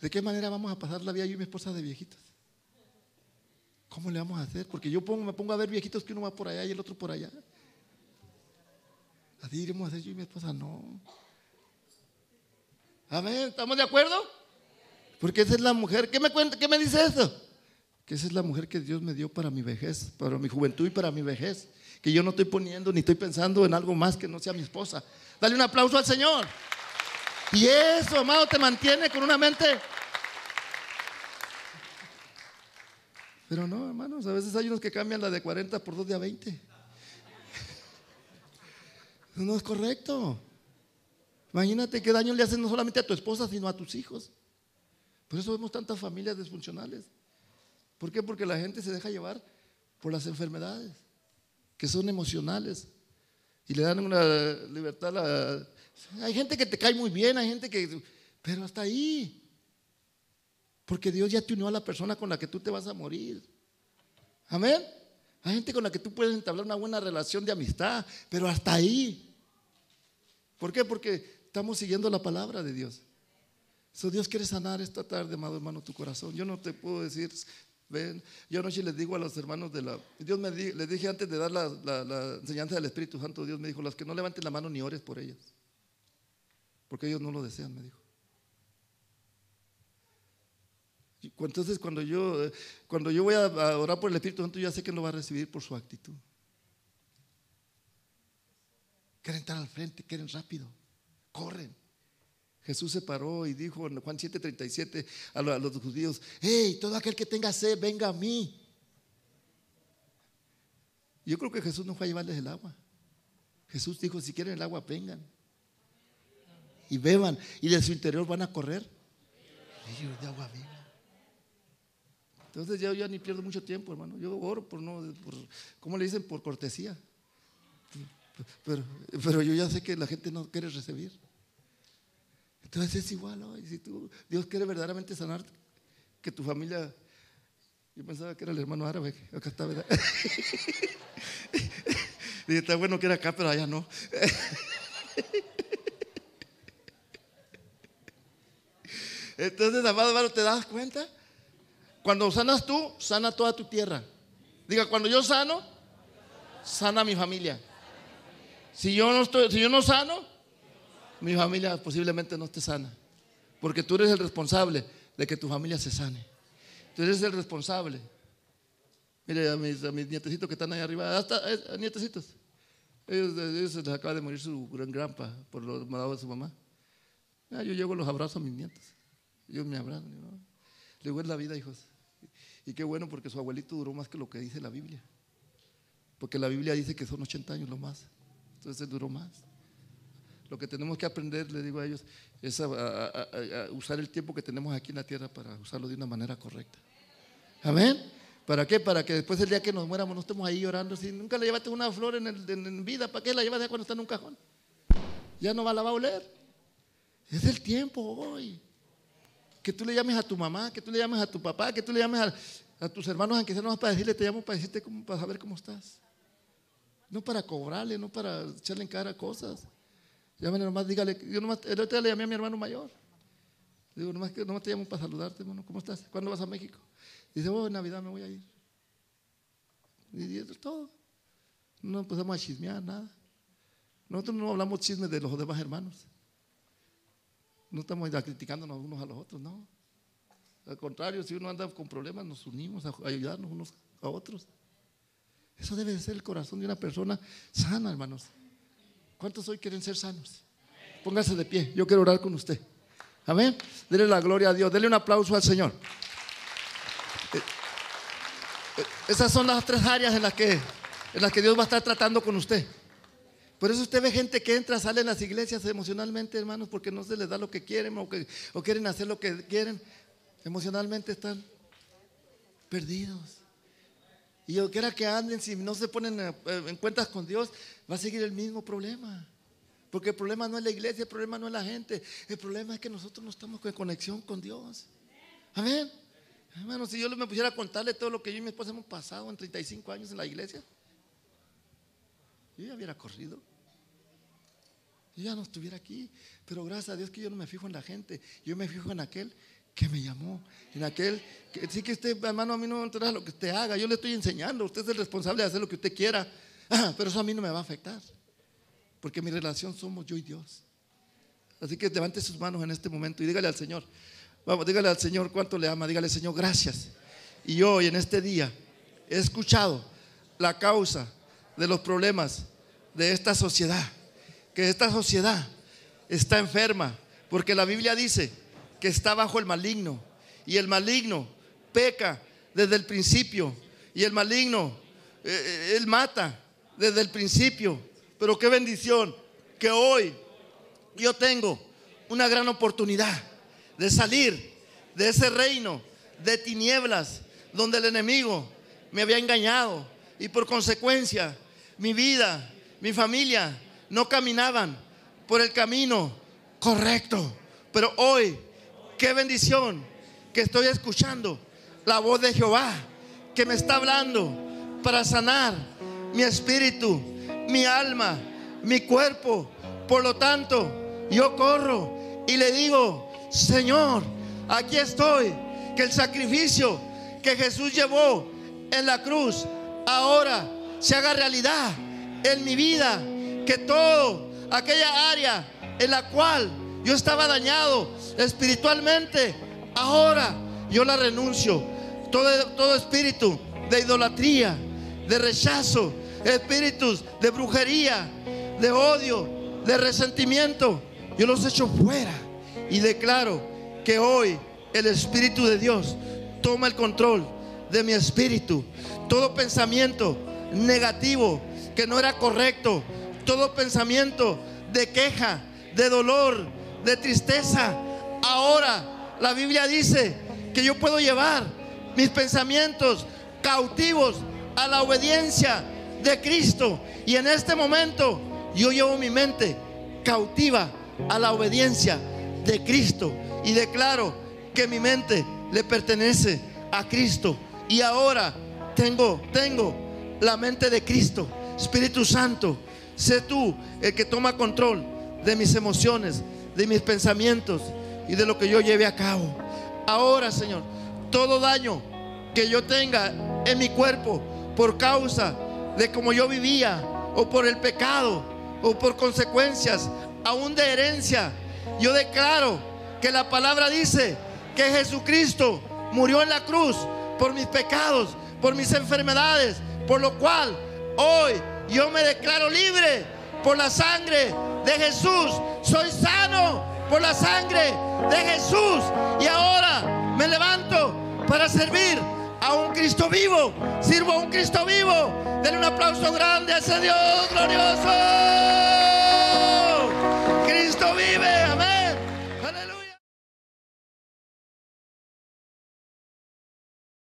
¿De qué manera vamos a pasar la vida yo y mi esposa de viejitos? ¿Cómo le vamos a hacer? Porque yo me pongo a ver viejitos que uno va por allá y el otro por allá. Así iremos a hacer yo y mi esposa, no. Amén, ¿estamos de acuerdo? Porque esa es la mujer. ¿Qué me, cuenta, qué me dice eso? Que esa es la mujer que Dios me dio para mi vejez, para mi juventud y para mi vejez. Que yo no estoy poniendo ni estoy pensando en algo más que no sea mi esposa. Dale un aplauso al Señor. Y eso, amado, te mantiene con una mente. Pero no, hermanos, a veces hay unos que cambian la de 40 por 2 de a 20. No es correcto. Imagínate qué daño le hacen no solamente a tu esposa, sino a tus hijos. Por eso vemos tantas familias disfuncionales. ¿Por qué? Porque la gente se deja llevar por las enfermedades, que son emocionales. Y le dan una libertad a... Hay gente que te cae muy bien, hay gente que... Pero hasta ahí. Porque Dios ya te unió a la persona con la que tú te vas a morir. Amén. Hay gente con la que tú puedes entablar una buena relación de amistad, pero hasta ahí. ¿Por qué? Porque estamos siguiendo la palabra de Dios. So, Dios quiere sanar esta tarde, amado hermano, tu corazón. Yo no te puedo decir, ven, yo anoche les digo a los hermanos de la, Dios me les dije antes de dar la, la, enseñanza del Espíritu Santo, Dios me dijo, los que no levanten la mano ni ores por ellos, porque ellos no lo desean, me dijo. Entonces cuando yo, cuando yo voy a orar por el Espíritu Santo, yo ya sé que lo va a recibir por su actitud. Quieren estar al frente, quieren rápido, corren. Jesús se paró y dijo en Juan 7:37 a los judíos, hey, todo aquel que tenga sed, venga a mí. Yo creo que Jesús no fue a llevarles el agua. Jesús dijo, si quieren el agua, vengan. Y beban. Y de su interior van a correr. De agua viva. Entonces yo ya ni pierdo mucho tiempo, hermano. Yo oro por no, por, ¿cómo le dicen? Por cortesía. Pero, pero yo ya sé que la gente no quiere recibir. Entonces es igual hoy. Si tú, Dios quiere verdaderamente sanar, que tu familia. Yo pensaba que era el hermano árabe, acá está, ¿verdad? y está bueno que era acá, pero allá no. Entonces, amado hermano, ¿te das cuenta? Cuando sanas tú, sana toda tu tierra. Diga, cuando yo sano, sana mi familia. Si yo no estoy, si yo no sano, mi familia posiblemente no esté sana. Porque tú eres el responsable de que tu familia se sane. Tú eres el responsable. Mire a mis, nietecitos que están ahí arriba, hasta eh, nietecitos. Ellos, ellos, les acaba de morir su gran granpa por lo malado de su mamá. Ah, yo llego los abrazo a mis nietos. Ellos me abrazan. ¿no? Le digo, es la vida, hijos. Y qué bueno porque su abuelito duró más que lo que dice la Biblia. Porque la Biblia dice que son 80 años lo más. Entonces él duró más. Lo que tenemos que aprender, le digo a ellos, es usar el tiempo que tenemos aquí en la tierra para usarlo de una manera correcta. Amén. ¿Para qué? Para que después el día que nos muéramos no estemos ahí llorando. Si nunca le llevaste una flor en, el, vida, ¿para qué la llevas cuando está en un cajón? Ya no va, la va a oler. Es el tiempo hoy. Que tú le llames a tu mamá, que tú le llames a tu papá, que tú le llames a, tus hermanos, aunque sea no para decirle, te llamo para decirte, cómo, para saber cómo estás. No para cobrarle, no para echarle en cara cosas. Llámale nomás, dígale. Yo nomás, el otro día le llamé a mi hermano mayor. Digo, nomás, nomás te llamo para saludarte, hermano. ¿Cómo estás? ¿Cuándo vas a México? Dice, oh, en Navidad me voy a ir. Y eso es todo. No empezamos a chismear, nada. Nosotros no hablamos chismes de los demás hermanos. No estamos criticándonos unos a los otros, no. Al contrario, si uno anda con problemas, nos unimos a ayudarnos unos a otros. Eso debe de ser el corazón de una persona sana, hermanos. ¿Cuántos hoy quieren ser sanos? Póngase de pie, yo quiero orar con usted. Amén. Dele la gloria a Dios, dele un aplauso al Señor. Eh, eh, esas son las tres áreas en las que, en las que Dios va a estar tratando con usted. Por eso usted ve gente que entra, sale en las iglesias emocionalmente, hermanos, porque no se les da lo que quieren o, o quieren hacer lo que quieren. Emocionalmente están perdidos. Y yo quiera que anden, si no se ponen eh, en cuentas con Dios, va a seguir el mismo problema. Porque el problema no es la iglesia, el problema no es la gente. El problema es que nosotros no estamos en conexión con Dios. Amén. Hermano, si yo me pusiera a contarle todo lo que yo y mi esposa hemos pasado en 35 años en la iglesia, yo ya hubiera corrido. Yo ya no estuviera aquí. Pero gracias a Dios que yo no me fijo en la gente. Yo me fijo en aquel que me llamó. En aquel que sí que usted, hermano, a mí no me interesa lo que usted haga. Yo le estoy enseñando. Usted es el responsable de hacer lo que usted quiera. pero eso a mí no me va a afectar. Porque mi relación somos yo y Dios. Así que levante sus manos en este momento y dígale al Señor. Vamos, dígale al Señor cuánto le ama. Dígale, Señor, gracias. Y hoy, en este día, he escuchado la causa de los problemas de esta sociedad. Que esta sociedad está enferma. Porque la Biblia dice que está bajo el maligno. Y el maligno peca desde el principio. Y el maligno, eh, eh, él mata desde el principio. Pero qué bendición que hoy yo tengo una gran oportunidad de salir de ese reino de tinieblas donde el enemigo me había engañado y por consecuencia mi vida, mi familia no caminaban por el camino correcto. Pero hoy, qué bendición que estoy escuchando la voz de Jehová que me está hablando para sanar mi espíritu, mi alma, mi cuerpo. Por lo tanto, yo corro y le digo, Señor, aquí estoy, que el sacrificio que Jesús llevó en la cruz ahora se haga realidad en mi vida, que todo aquella área en la cual yo estaba dañado espiritualmente, ahora yo la renuncio. Todo, todo espíritu de idolatría, de rechazo, espíritus de brujería, de odio, de resentimiento, yo los echo fuera y declaro que hoy el Espíritu de Dios toma el control de mi espíritu. Todo pensamiento negativo que no era correcto, todo pensamiento de queja, de dolor, de tristeza, ahora la Biblia dice que yo puedo llevar mis pensamientos cautivos a la obediencia de Cristo. Y en este momento yo llevo mi mente cautiva a la obediencia de Cristo y declaro que mi mente le pertenece a Cristo y ahora tengo tengo la mente de Cristo. Espíritu Santo, sé tú el que toma control de mis emociones, de mis pensamientos y de lo que yo lleve a cabo. Ahora, Señor, todo daño que yo tenga en mi cuerpo por causa de cómo yo vivía o por el pecado o por consecuencias aún de herencia. Yo declaro que la palabra dice que Jesucristo murió en la cruz por mis pecados, por mis enfermedades, por lo cual hoy yo me declaro libre por la sangre de Jesús. Soy sano por la sangre de Jesús. Y ahora me levanto para servir a un Cristo vivo. Sirvo a un Cristo vivo. Denle un aplauso grande a ese Dios glorioso. Cristo vive.